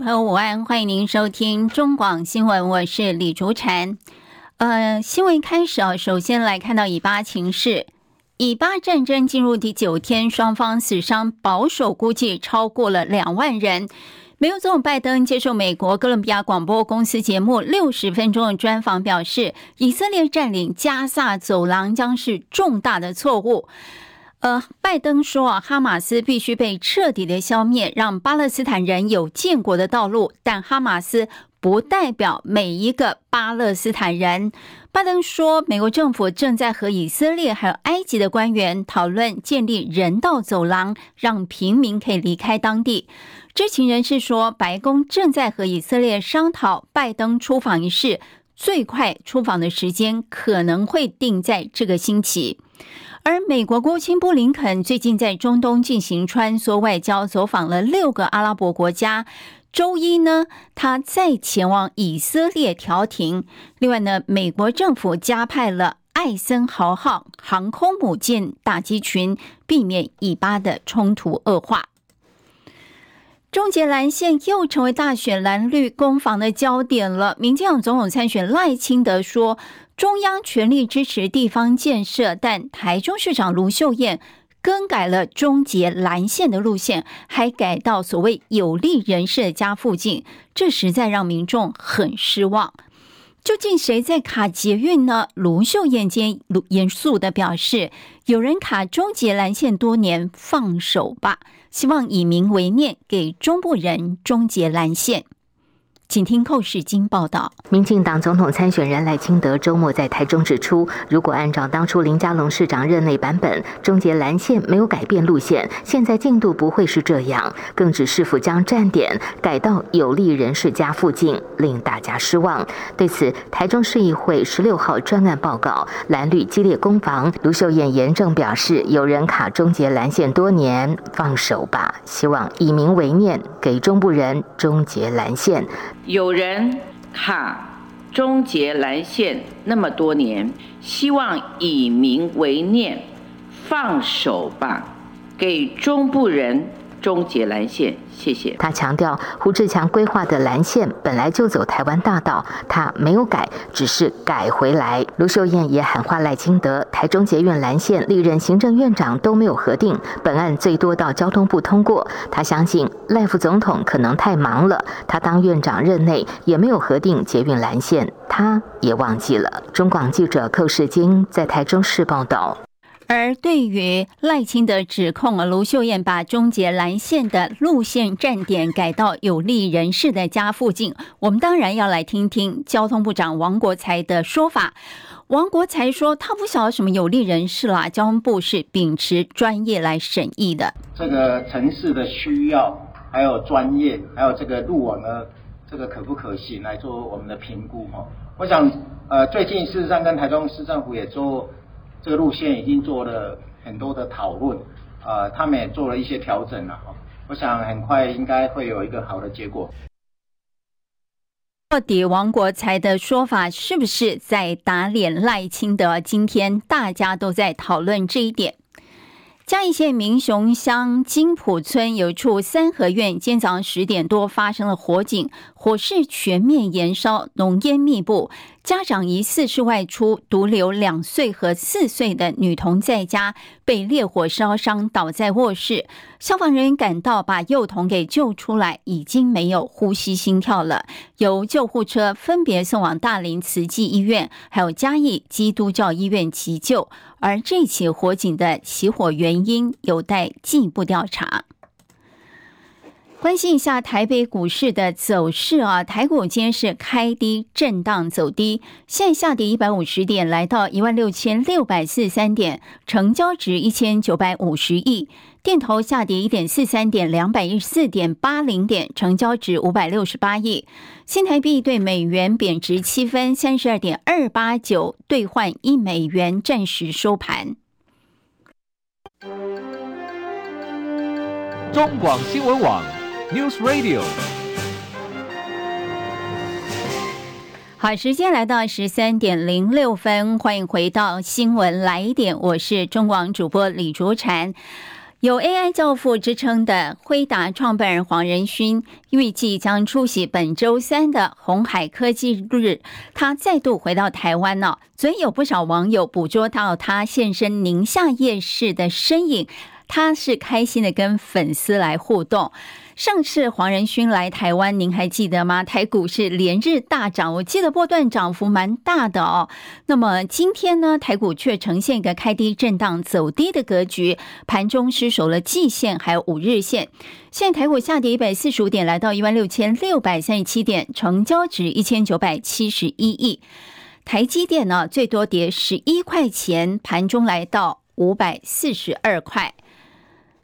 朋友午安，欢迎您收听中广新闻，我是李竹婵。呃，新闻开始啊，首先来看到以巴情势。以巴战争进入第九天，双方死伤保守估计超过了两万人。美国总统拜登接受美国哥伦比亚广播公司节目六十分钟的专访，表示以色列占领加萨走廊将是重大的错误。呃，拜登说啊，哈马斯必须被彻底的消灭，让巴勒斯坦人有建国的道路。但哈马斯不代表每一个巴勒斯坦人。拜登说，美国政府正在和以色列还有埃及的官员讨论建立人道走廊，让平民可以离开当地。知情人士说，白宫正在和以色列商讨拜登出访一事，最快出访的时间可能会定在这个星期。而美国国务卿布林肯最近在中东进行穿梭外交，走访了六个阿拉伯国家。周一呢，他再前往以色列调停。另外呢，美国政府加派了艾森豪号航空母舰打击群，避免以巴的冲突恶化。终结蓝线又成为大选蓝绿攻防的焦点了。民进党总统参选赖清德说，中央全力支持地方建设，但台中市长卢秀燕更改了终结蓝线的路线，还改到所谓有利人士的家附近，这实在让民众很失望。究竟谁在卡捷运呢？卢秀燕间严肃的表示，有人卡终结蓝线多年，放手吧，希望以民为念，给中部人终结蓝线。请听寇世经报道。民进党总统参选人赖清德周末在台中指出，如果按照当初林佳龙市长任内版本，终结蓝线没有改变路线，现在进度不会是这样。更指是否将站点改到有利人士家附近，令大家失望。对此，台中市议会十六号专案报告，蓝绿激烈攻防。卢秀燕严正表示，有人卡终结蓝线多年，放手吧，希望以民为念，给中部人终结蓝线。有人卡终结蓝线那么多年，希望以民为念，放手吧，给中部人终结蓝线。谢谢。他强调，胡志强规划的蓝线本来就走台湾大道，他没有改，只是改回来。卢秀燕也喊话赖清德，台中捷运蓝线历任行政院长都没有核定，本案最多到交通部通过。他相信赖副总统可能太忙了，他当院长任内也没有核定捷运蓝线，他也忘记了。中广记者寇世京在台中市报道。而对于赖清德指控，卢秀燕把终结蓝线的路线站点改到有利人士的家附近，我们当然要来听听交通部长王国材的说法。王国材说，他不晓得什么有利人士啦，交通部是秉持专业来审议的。这个城市的需要，还有专业，还有这个路网呢，这个可不可行来做我们的评估哈。我想，呃，最近事实上跟台中市政府也做。这个路线已经做了很多的讨论，呃，他们也做了一些调整了，我想很快应该会有一个好的结果。到底王国才的说法是不是在打脸赖清德？今天大家都在讨论这一点。嘉义县民雄乡金埔村有一处三合院，今早上十点多发生了火警，火势全面延烧，浓烟密布。家长疑似是外出，独留两岁和四岁的女童在家，被烈火烧伤，倒在卧室。消防人员赶到，把幼童给救出来，已经没有呼吸心跳了。由救护车分别送往大林慈济医院，还有嘉义基督教医院急救。而这起火警的起火原因有待进一步调查。关心一下台北股市的走势啊，台股今天是开低震荡走低，现下跌一百五十点，来到一万六千六百四三点，成交值一千九百五十亿。电投下跌一点四三点，两百一十四点八零点，成交值五百六十八亿。新台币对美元贬值七分，三十二点二八九兑换一美元，暂时收盘。中广新闻网。News Radio，好，时间来到十三点零六分，欢迎回到新闻来一点，我是中广主播李竹婵。有 AI 教父之称的辉达创办人黄仁勋，预计将出席本周三的红海科技日，他再度回到台湾了。所以有不少网友捕捉到他现身宁夏夜市的身影，他是开心的跟粉丝来互动。上次黄仁勋来台湾，您还记得吗？台股是连日大涨，我记得波段涨幅蛮大的哦。那么今天呢，台股却呈现一个开低震荡走低的格局，盘中失守了季线还有五日线。现在台股下跌一百四十五点，来到一万六千六百三十七点，成交值一千九百七十一亿。台积电呢，最多跌十一块钱，盘中来到五百四十二块。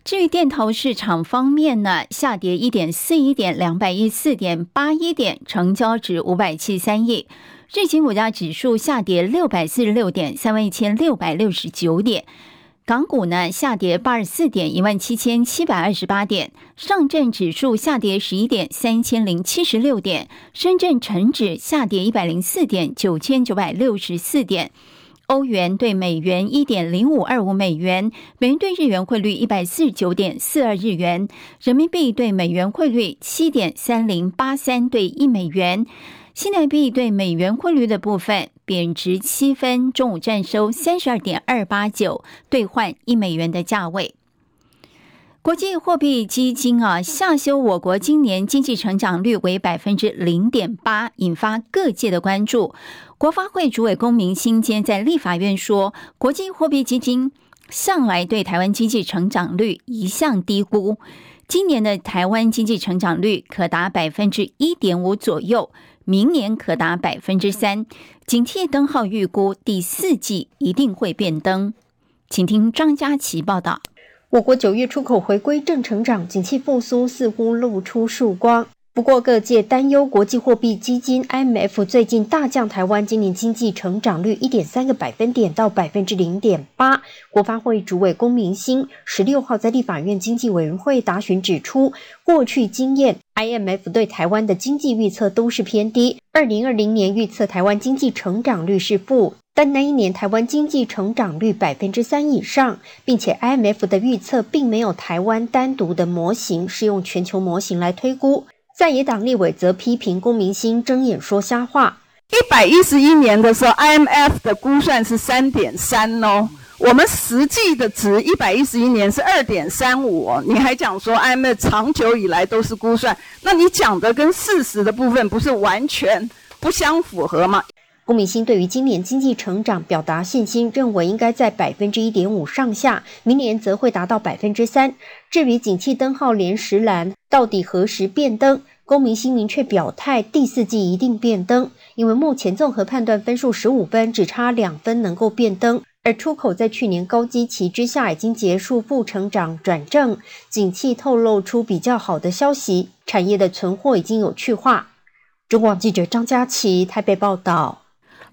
至于电投市场方面呢，下跌一点四一点，两百一十四点八一点，成交值五百七十三亿。日经股价指数下跌六百四十六点，三万一千六百六十九点。港股呢，下跌八十四点，一万七千七百二十八点。上证指数下跌十一点，三千零七十六点。深圳成指下跌一百零四点，九千九百六十四点。欧元兑美元一点零五二五美元，美元对日元汇率一百四十九点四二日元，人民币对美元汇率七点三零八三对一美元，新台币对美元汇率的部分贬值七分，中午占收三十二点二八九兑换一美元的价位。国际货币基金啊下修我国今年经济成长率为百分之零点八，引发各界的关注。国发会主委龚明鑫今天在立法院说，国际货币基金向来对台湾经济成长率一向低估，今年的台湾经济成长率可达百分之一点五左右，明年可达百分之三，警惕灯号预估第四季一定会变灯。请听张佳琪报道。我国九月出口回归正成长，景气复苏似乎露出曙光。不过，各界担忧国际货币基金 IMF 最近大降台湾今年经济成长率一点三个百分点到百分之零点八。国发会主委龚明鑫十六号在立法院经济委员会答询指出，过去经验，IMF 对台湾的经济预测都是偏低。二零二零年预测台湾经济成长率是负，但那一年台湾经济成长率百分之三以上，并且 IMF 的预测并没有台湾单独的模型，是用全球模型来推估。在野党立委则批评龚明鑫睁眼说瞎话。一百一十一年的时候，IMF 的估算是三点三哦，我们实际的值一百一十一年是二点三五。你还讲说 IMF 长久以来都是估算，那你讲的跟事实的部分不是完全不相符合吗？公明鑫对于今年经济成长表达信心，认为应该在百分之一点五上下，明年则会达到百分之三。至于景气灯号连十蓝到底何时变灯，龚明鑫明确表态，第四季一定变灯，因为目前综合判断分数十五分，只差两分能够变灯。而出口在去年高基期之下已经结束负成长转正，景气透露出比较好的消息，产业的存货已经有去化。中广记者张佳琪台北报道。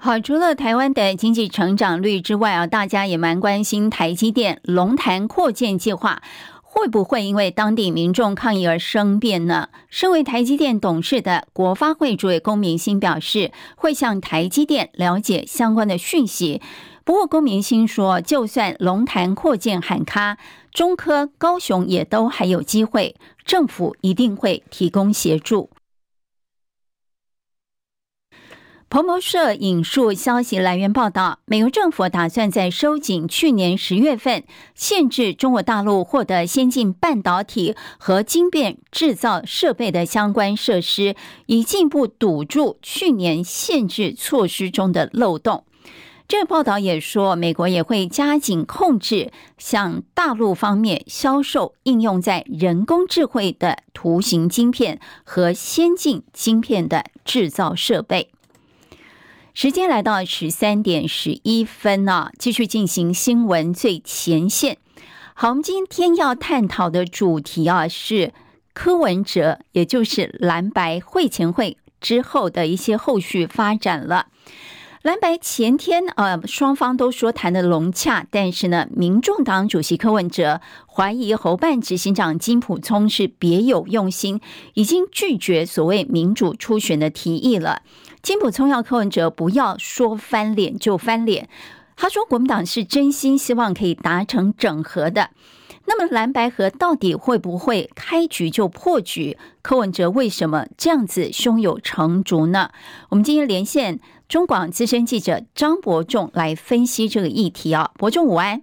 好，除了台湾的经济成长率之外啊，大家也蛮关心台积电龙潭扩建计划会不会因为当地民众抗议而生变呢？身为台积电董事的国发会主委龚明鑫表示，会向台积电了解相关的讯息。不过，龚明鑫说，就算龙潭扩建喊卡，中科高雄也都还有机会，政府一定会提供协助。彭博社引述消息来源报道，美国政府打算在收紧去年十月份限制中国大陆获得先进半导体和晶片制造设备的相关设施，以进一步堵住去年限制措施中的漏洞。这报道也说，美国也会加紧控制向大陆方面销售应用在人工智慧的图形晶片和先进晶片的制造设备。时间来到十三点十一分啊，继续进行新闻最前线。好，我们今天要探讨的主题啊是柯文哲，也就是蓝白会前会之后的一些后续发展了。蓝白前天呃，双方都说谈的融洽，但是呢，民众党主席柯文哲怀疑侯办执行长金溥聪是别有用心，已经拒绝所谓民主初选的提议了。金溥聪要柯文哲不要说翻脸就翻脸，他说国民党是真心希望可以达成整合的。那么蓝白河到底会不会开局就破局？柯文哲为什么这样子胸有成竹呢？我们今天连线中广资深记者张伯仲来分析这个议题啊，伯仲午安。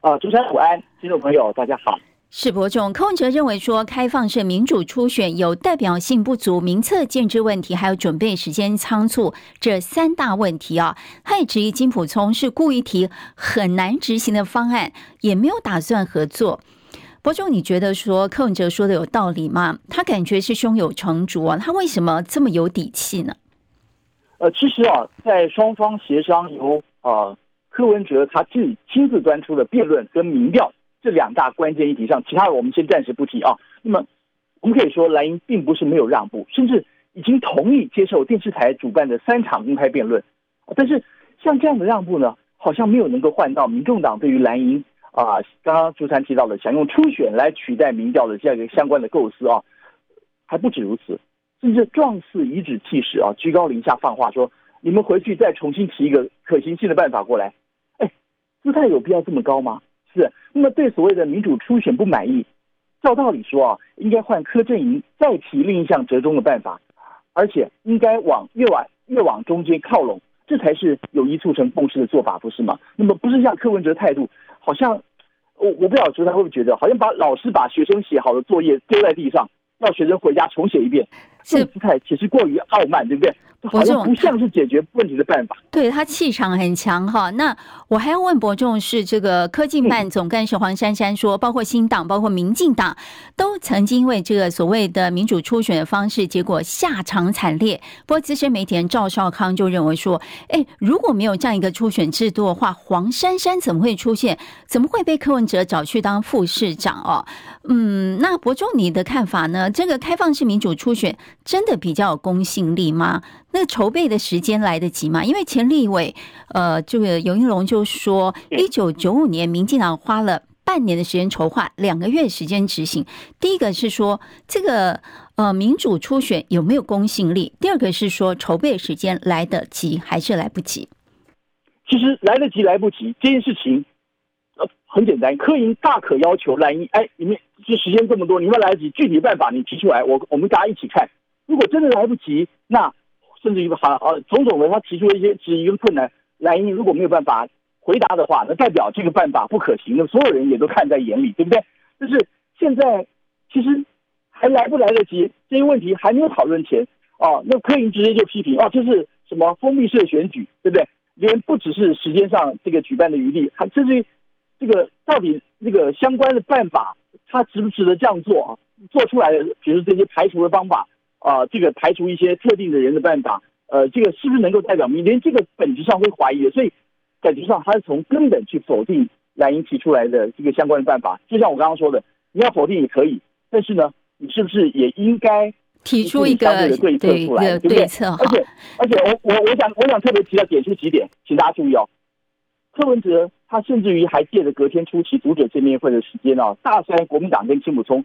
啊，中山午安，听众朋友大家好。是伯仲，柯文哲认为说，开放式民主初选有代表性不足、名册建制问题，还有准备时间仓促这三大问题啊。他也质疑金普聪是故意提很难执行的方案，也没有打算合作。伯仲，你觉得说柯文哲说的有道理吗？他感觉是胸有成竹啊，他为什么这么有底气呢？呃，其实啊，在双方协商由啊柯文哲他自己亲自端出的辩论跟民调。这两大关键议题上，其他的我们先暂时不提啊。那么，我们可以说蓝营并不是没有让步，甚至已经同意接受电视台主办的三场公开辩论。但是，像这样的让步呢，好像没有能够换到民众党对于蓝营啊，刚刚朱三提到的想用初选来取代民调的这样一个相关的构思啊，还不止如此，甚至状似颐指气使啊，居高临下放话说：“你们回去再重新提一个可行性的办法过来。”哎，姿态有必要这么高吗？是，那么对所谓的民主初选不满意，照道理说啊，应该换柯震营再提另一项折中的办法，而且应该往越往越往中间靠拢，这才是有意促成共识的做法，不是吗？那么不是像柯文哲态度，好像我我不晓得他会不会觉得，好像把老师把学生写好的作业丢在地上，让学生回家重写一遍，这种姿态其实过于傲慢，对不对？伯仲不像是解决问题的办法，对他气场很强哈。那我还要问伯仲，是这个科技办总干事黄珊珊说，包括新党、包括民进党都曾经为这个所谓的民主初选的方式，结果下场惨烈。不过资深媒体人赵少康就认为说，哎，如果没有这样一个初选制度的话，黄珊珊怎么会出现？怎么会被柯文哲找去当副市长哦？嗯，那伯仲你的看法呢？这个开放式民主初选真的比较有公信力吗？那筹备的时间来得及吗？因为前立委，呃，这个游盈隆就说，一九九五年民进党花了半年的时间筹划，两个月时间执行。第一个是说，这个呃民主初选有没有公信力？第二个是说，筹备时间来得及还是来不及？其实来得及来不及这件事情，呃，很简单，柯营大可要求蓝营，哎，你们这时间这么多，你们来得及，具体办法你提出来，我我们大家一起看。如果真的来不及，那甚至于好啊，种种的他提出了一些质疑跟困难，蓝营如果没有办法回答的话，那代表这个办法不可行，那所有人也都看在眼里，对不对？就是现在其实还来不来得及，这些问题还没有讨论前哦，那柯营直接就批评哦，这是什么封闭式的选举，对不对？连不只是时间上这个举办的余地，还甚至于这个到底这个相关的办法，它值不值得这样做啊？做出来的，比如这些排除的方法。啊、呃，这个排除一些特定的人的办法，呃，这个是不是能够代表民？连这个本质上会怀疑的，所以感觉上他是从根本去否定蓝营提出来的这个相关的办法。就像我刚刚说的，你要否定也可以，但是呢，你是不是也应该提出一个相对的对策出来，对，对不对？而且而且我我我想我想特别提到点出几点，请大家注意哦。柯文哲他甚至于还借着隔天出席读者见面会的时间啊，大酸国民党跟金溥聪。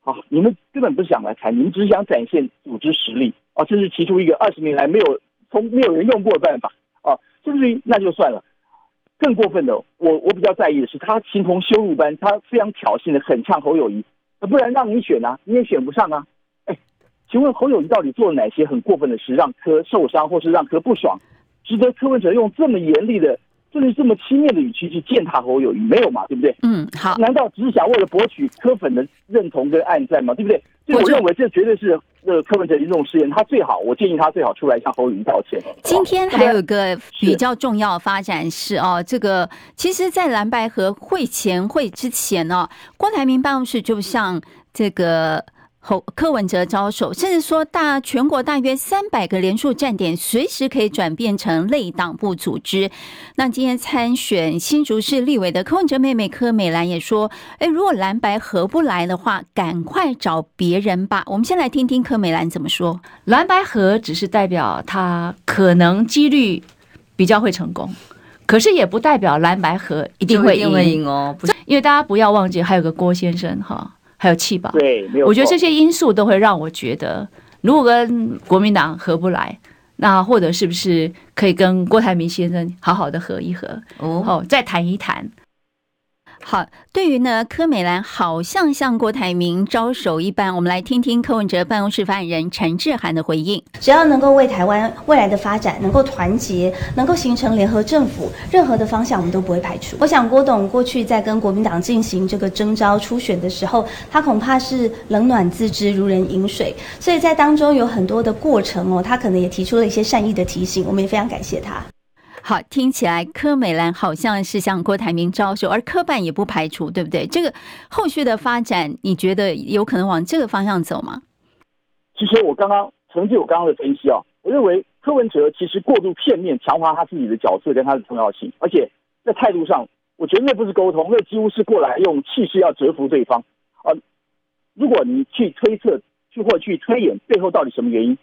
好，你们根本不想来谈，你们只想展现组织实力啊，甚至提出一个二十年来没有从没有人用过的办法啊，甚至于那就算了。更过分的，我我比较在意的是，他形同羞辱般，他非常挑衅的很呛侯友宜，不然让你选啊，你也选不上啊。哎，请问侯友谊到底做了哪些很过分的事，让柯受伤，或是让柯不爽，值得柯文哲用这么严厉的？就是这么轻蔑的语气去践踏侯友谊，没有嘛？对不对？嗯，好。难道只是想为了博取柯粉的认同跟按赞吗？对不对？所以我认为这绝对是呃柯文哲这种失言，他最好，我建议他最好出来向侯友谊道歉。今天还有一个比较重要的发展是哦，这个其实，在蓝白合会前会之前哦，郭台铭办公室就像这个。侯柯文哲招手，甚至说大全国大约三百个连署站点，随时可以转变成类党部组织。那今天参选新竹市立委的柯文哲妹妹柯美兰也说：“哎，如果蓝白合不来的话，赶快找别人吧。”我们先来听听柯美兰怎么说。蓝白合只是代表他可能几率比较会成功，可是也不代表蓝白合一定会赢哦。因为大家不要忘记还有个郭先生哈。还有气保，对，没有。我觉得这些因素都会让我觉得，如果跟国民党合不来，那或者是不是可以跟郭台铭先生好好的合一合，哦，再谈一谈。好，对于呢，柯美兰好像向郭台铭招手一般，我们来听听柯文哲办公室发言人陈志涵的回应。只要能够为台湾未来的发展能够团结，能够形成联合政府，任何的方向我们都不会排除。我想郭董过去在跟国民党进行这个征召初选的时候，他恐怕是冷暖自知，如人饮水，所以在当中有很多的过程哦，他可能也提出了一些善意的提醒，我们也非常感谢他。好，听起来柯美兰好像是向郭台铭招手，而柯办也不排除，对不对？这个后续的发展，你觉得有可能往这个方向走吗？其实我刚刚承接我刚刚的分析啊，我认为柯文哲其实过度片面强化他自己的角色跟他的重要性，而且在态度上，我觉得那不是沟通，那几乎是过来用气势要折服对方啊。如果你去推测，去或去推演背后到底什么原因？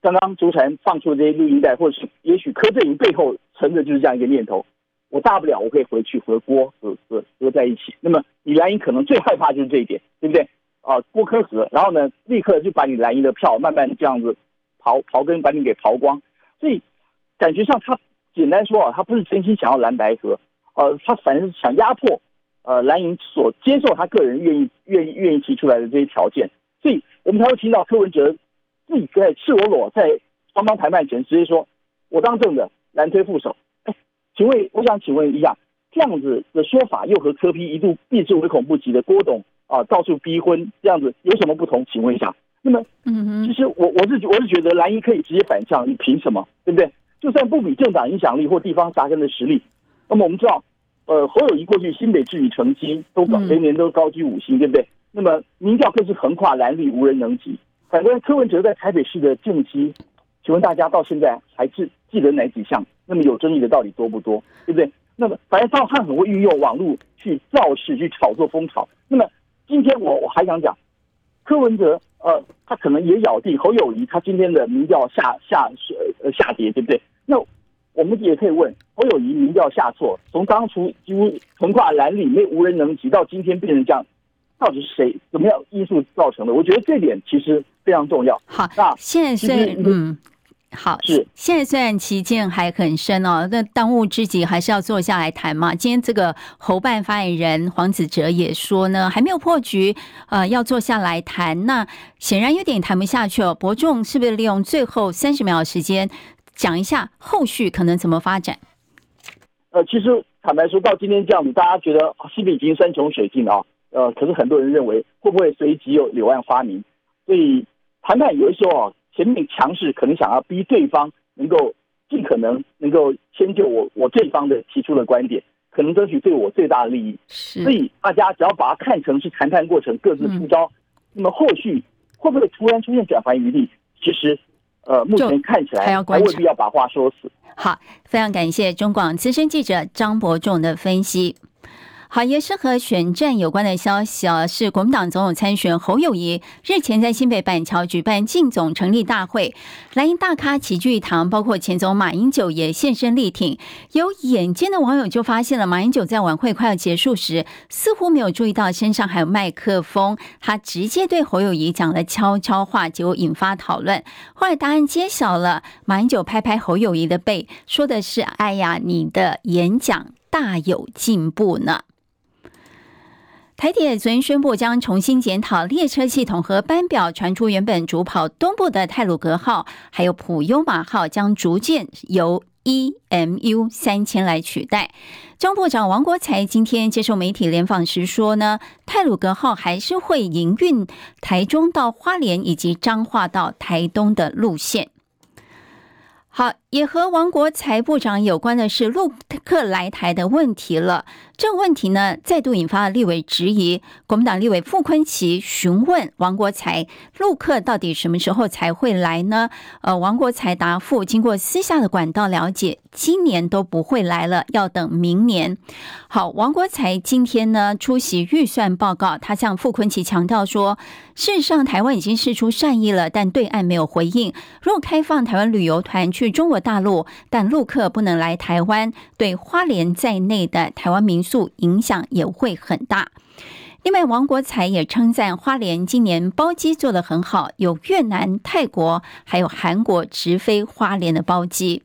刚刚竹婵放出的这些录音带，或者是也许柯震宇背后存的就是这样一个念头：我大不了我可以回去和郭和和和在一起。那么你蓝营可能最害怕就是这一点，对不对？啊，郭柯和，然后呢，立刻就把你蓝营的票慢慢这样子刨刨根，把你给刨光。所以感觉上他简单说啊，他不是真心想要蓝白合，呃，他反正是想压迫呃蓝营所接受他个人愿意愿意愿意提出来的这些条件。所以我们才会听到柯文哲。自己在赤裸裸在双方谈判前直接说：“我当政的蓝推副手。”哎，请问，我想请问一下，这样子的说法又和柯批一度避之唯恐不及的郭董啊到处逼婚这样子有什么不同？请问一下。那么，嗯，其实我我是我是觉得蓝营可以直接反向，你凭什么？对不对？就算不比政党影响力或地方扎根的实力，那么我们知道，呃，侯友谊过去新北市议成绩都高，年年都高居五星，对不对？那么民调更是横跨蓝绿，无人能及。反观柯文哲在台北市的政绩，请问大家到现在还记记得哪几项？那么有争议的到底多不多？对不对？那么反正他很会运用网络去造势、去炒作风潮。那么今天我我还想讲，柯文哲呃，他可能也咬定侯友谊，他今天的民调下下呃下跌，对不对？那我们也可以问侯友谊民调下挫，从当初几乎横跨蓝里面无人能及，到今天变成这样。到底是谁？怎么样因素造成的？我觉得这点其实非常重要。好，那现在嗯，好是现在虽然其见还很深哦，那当务之急还是要坐下来谈嘛。今天这个侯办发言人黄子哲也说呢，还没有破局，呃，要坐下来谈。那显然有点谈不下去哦。伯仲是不是利用最后三十秒的时间讲一下后续可能怎么发展？呃，其实坦白说到今天这样子，大家觉得是不是已经山穷水尽啊。呃，可是很多人认为会不会随即有柳暗花明？所以谈判有的时候啊，前面强势可能想要逼对方能够尽可能能够迁就我我这一方的提出的观点，可能争取对我最大的利益。是。所以大家只要把它看成是谈判过程各自出招，嗯、那么后续会不会突然出现转圜余地？其实呃，目前看起来还未必要把话说死。好，非常感谢中广资深记者张伯仲的分析。好，也是和选战有关的消息啊，是国民党总统参选侯友谊日前在新北板桥举办竞总成立大会，蓝营大咖齐聚一堂，包括前总马英九也现身力挺。有眼尖的网友就发现了，马英九在晚会快要结束时，似乎没有注意到身上还有麦克风，他直接对侯友谊讲了悄悄话，结果引发讨论。后来答案揭晓了，马英九拍拍侯友谊的背，说的是：“哎呀，你的演讲大有进步呢。”台铁昨天宣布将重新检讨列车系统和班表，传出原本主跑东部的泰鲁阁号还有普悠玛号将逐渐由 EMU 三千来取代。交通部长王国材今天接受媒体联访时说呢，泰鲁阁号还是会营运台中到花莲以及彰化到台东的路线。好，也和王国材部长有关的是陆客来台的问题了。这个问题呢，再度引发了立委质疑。国民党立委傅昆萁询问王国材，陆客到底什么时候才会来呢？呃，王国材答复，经过私下的管道了解，今年都不会来了，要等明年。好，王国材今天呢出席预算报告，他向傅昆萁强调说，事实上台湾已经释出善意了，但对岸没有回应。如果开放台湾旅游团去中国大陆，但陆客不能来台湾，对花莲在内的台湾民宿影响也会很大。另外，王国才也称赞花莲今年包机做得很好，有越南、泰国还有韩国直飞花莲的包机。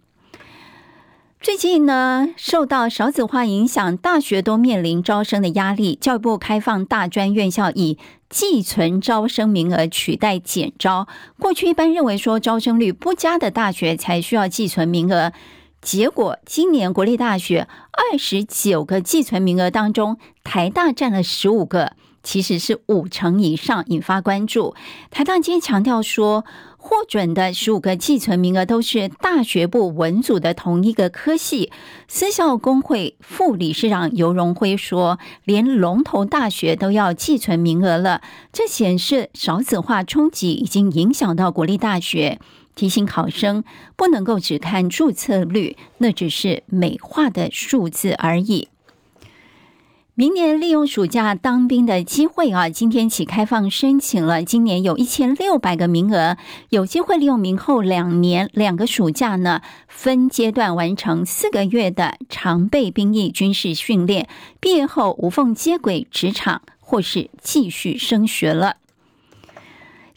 最近呢，受到少子化影响，大学都面临招生的压力。教育部开放大专院校以寄存招生名额取代减招。过去一般认为说，招生率不佳的大学才需要寄存名额。结果，今年国立大学二十九个寄存名额当中，台大占了十五个，其实是五成以上，引发关注。台大今天强调说，获准的十五个寄存名额都是大学部文组的同一个科系。私校工会副理事长尤荣辉说，连龙头大学都要寄存名额了，这显示少子化冲击已经影响到国立大学。提醒考生不能够只看注册率，那只是美化的数字而已。明年利用暑假当兵的机会啊，今天起开放申请了。今年有一千六百个名额，有机会利用明后两年两个暑假呢，分阶段完成四个月的常备兵役军事训练，毕业后无缝接轨职场，或是继续升学了。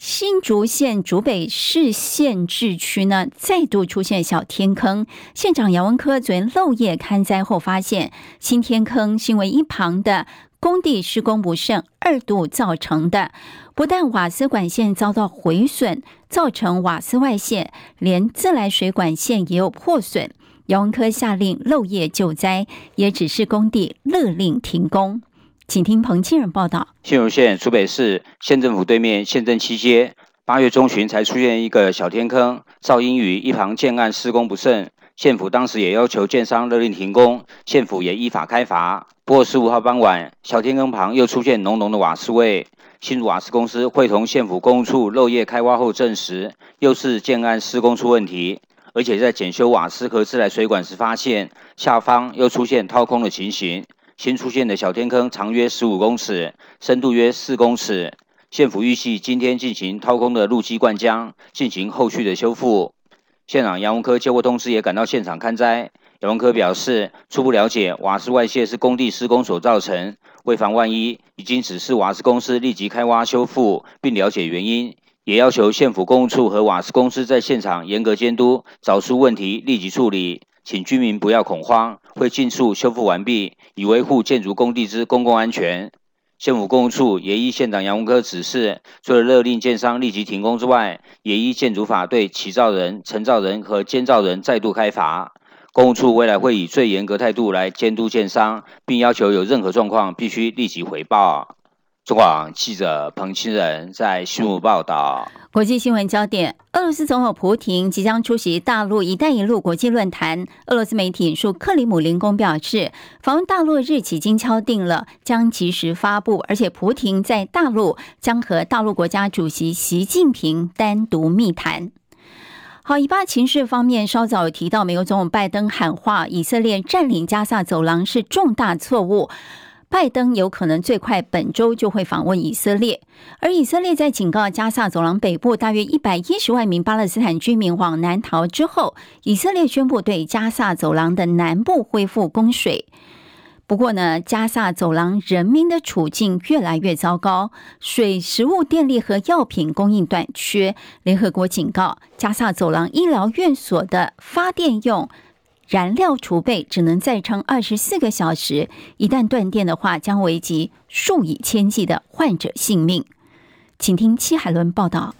新竹县竹北市县治区呢，再度出现小天坑。县长杨文科昨天漏夜勘灾后发现，新天坑是因为一旁的工地施工不慎二度造成的。不但瓦斯管线遭到毁损，造成瓦斯外泄，连自来水管线也有破损。杨文科下令漏夜救灾，也指示工地勒令停工。请听彭庆仁报道。新竹县竹北市县政府对面县政七街，八月中旬才出现一个小天坑，噪音于一旁建案施工不慎，县府当时也要求建商勒令停工，县府也依法开罚。不过十五号傍晚，小天坑旁又出现浓浓的瓦斯味，新竹瓦斯公司会同县府工务处漏夜开挖后证实，又是建案施工出问题，而且在检修瓦斯和自来水管时发现下方又出现掏空的情形。新出现的小天坑长约十五公尺，深度约四公尺。县府预计今天进行掏空的路基灌浆，进行后续的修复。县长杨文科接获通知，也赶到现场勘灾。杨文科表示，初步了解瓦斯外泄是工地施工所造成，为防万一，已经指示瓦斯公司立即开挖修复，并了解原因，也要求县府公务处和瓦斯公司在现场严格监督，找出问题立即处理。请居民不要恐慌，会尽速修复完毕，以维护建筑工地之公共安全。县府公务处也依县长杨文科指示，除了勒令建商立即停工之外，也依建筑法对起造人、承造人和监造人再度开罚。公务处未来会以最严格态度来监督建商，并要求有任何状况必须立即回报。中广记者彭清仁在新竹报道。国际新闻焦点：俄罗斯总统普京即将出席大陆“一带一路”国际论坛。俄罗斯媒体引述克里姆林宫表示，访问大陆日期已经敲定了，将及时发布。而且，普京在大陆将和大陆国家主席习近平单独密谈。好，以巴情势方面，稍早有提到，美国总统拜登喊话，以色列占领加萨走廊是重大错误。拜登有可能最快本周就会访问以色列，而以色列在警告加萨走廊北部大约一百一十万名巴勒斯坦居民往南逃之后，以色列宣布对加萨走廊的南部恢复供水。不过呢，加萨走廊人民的处境越来越糟糕，水、食物、电力和药品供应短缺。联合国警告，加萨走廊医疗院所的发电用。燃料储备只能再撑二十四个小时，一旦断电的话，将危及数以千计的患者性命。请听戚海伦报道。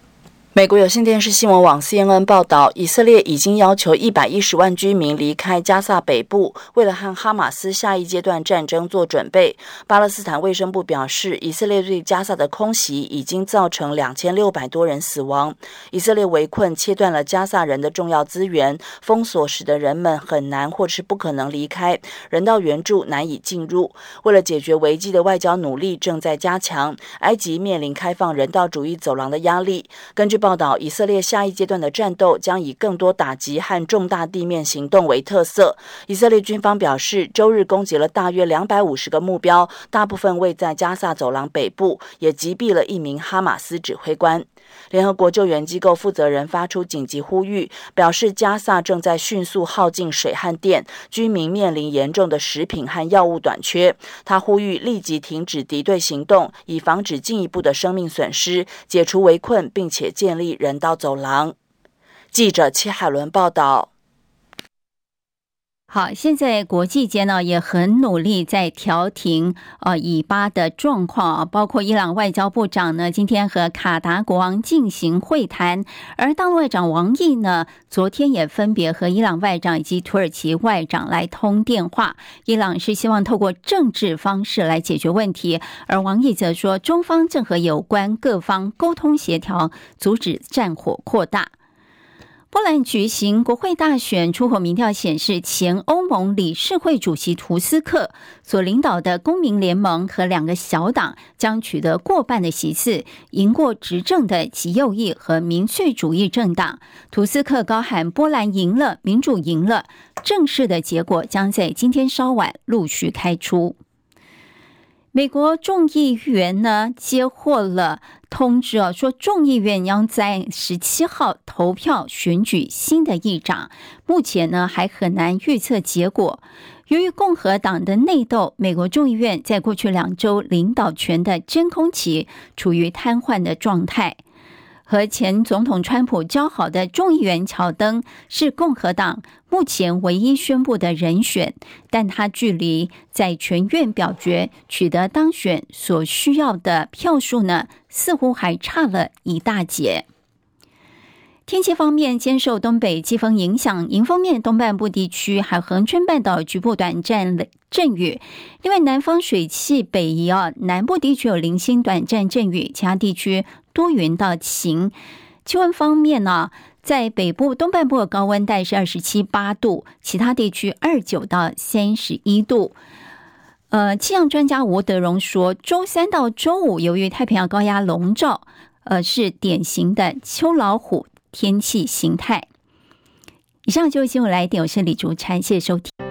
美国有线电视新闻网 CNN 报道，以色列已经要求一百一十万居民离开加萨北部，为了和哈马斯下一阶段战争做准备。巴勒斯坦卫生部表示，以色列对加萨的空袭已经造成两千六百多人死亡。以色列围困，切断了加萨人的重要资源，封锁使得人们很难或是不可能离开，人道援助难以进入。为了解决危机的外交努力正在加强，埃及面临开放人道主义走廊的压力。根据报报道，以色列下一阶段的战斗将以更多打击和重大地面行动为特色。以色列军方表示，周日攻击了大约两百五十个目标，大部分位在加萨走廊北部，也击毙了一名哈马斯指挥官。联合国救援机构负责人发出紧急呼吁，表示加萨正在迅速耗尽水和电，居民面临严重的食品和药物短缺。他呼吁立即停止敌对行动，以防止进一步的生命损失，解除围困，并且建立人道走廊。记者戚海伦报道。好，现在国际间呢也很努力在调停呃以巴的状况啊，包括伊朗外交部长呢今天和卡达国王进行会谈，而大陆外长王毅呢昨天也分别和伊朗外长以及土耳其外长来通电话。伊朗是希望透过政治方式来解决问题，而王毅则说中方正和有关各方沟通协调，阻止战火扩大。波兰举行国会大选，出口民调显示，前欧盟理事会主席图斯克所领导的公民联盟和两个小党将取得过半的席次，赢过执政的极右翼和民粹主义政党。图斯克高喊“波兰赢了，民主赢了”，正式的结果将在今天稍晚陆续开出。美国众议员呢接获了通知啊，说众议院将在十七号投票选举新的议长，目前呢还很难预测结果。由于共和党的内斗，美国众议院在过去两周领导权的真空期处于瘫痪的状态。和前总统川普交好的众议员乔登是共和党目前唯一宣布的人选，但他距离在全院表决取得当选所需要的票数呢，似乎还差了一大截。天气方面，兼受东北季风影响，迎风面东半部地区还有恒春半岛局部短暂阵雨。另外，南方水汽北移啊，南部地区有零星短暂阵雨，其他地区多云到晴。气温方面呢，在北部东半部的高温带是二十七八度，其他地区二九到三十一度。呃，气象专家吴德荣说，周三到周五，由于太平洋高压笼罩，呃，是典型的秋老虎天气形态。以上就是新闻来点，我是李竹婵，谢谢收听。